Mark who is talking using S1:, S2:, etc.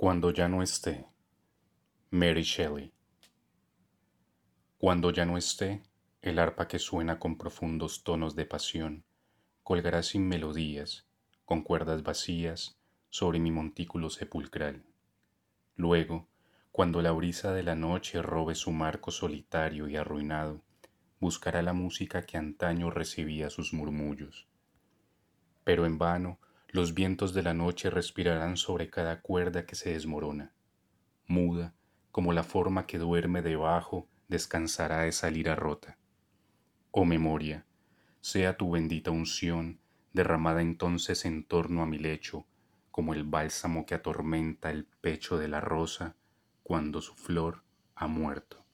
S1: Cuando ya no esté. Mary Shelley. Cuando ya no esté, el arpa que suena con profundos tonos de pasión colgará sin melodías, con cuerdas vacías, sobre mi montículo sepulcral. Luego, cuando la brisa de la noche robe su marco solitario y arruinado, buscará la música que antaño recibía sus murmullos. Pero en vano los vientos de la noche respirarán sobre cada cuerda que se desmorona. Muda, como la forma que duerme debajo, descansará esa lira rota. Oh memoria, sea tu bendita unción derramada entonces en torno a mi lecho, como el bálsamo que atormenta el pecho de la rosa cuando su flor ha muerto.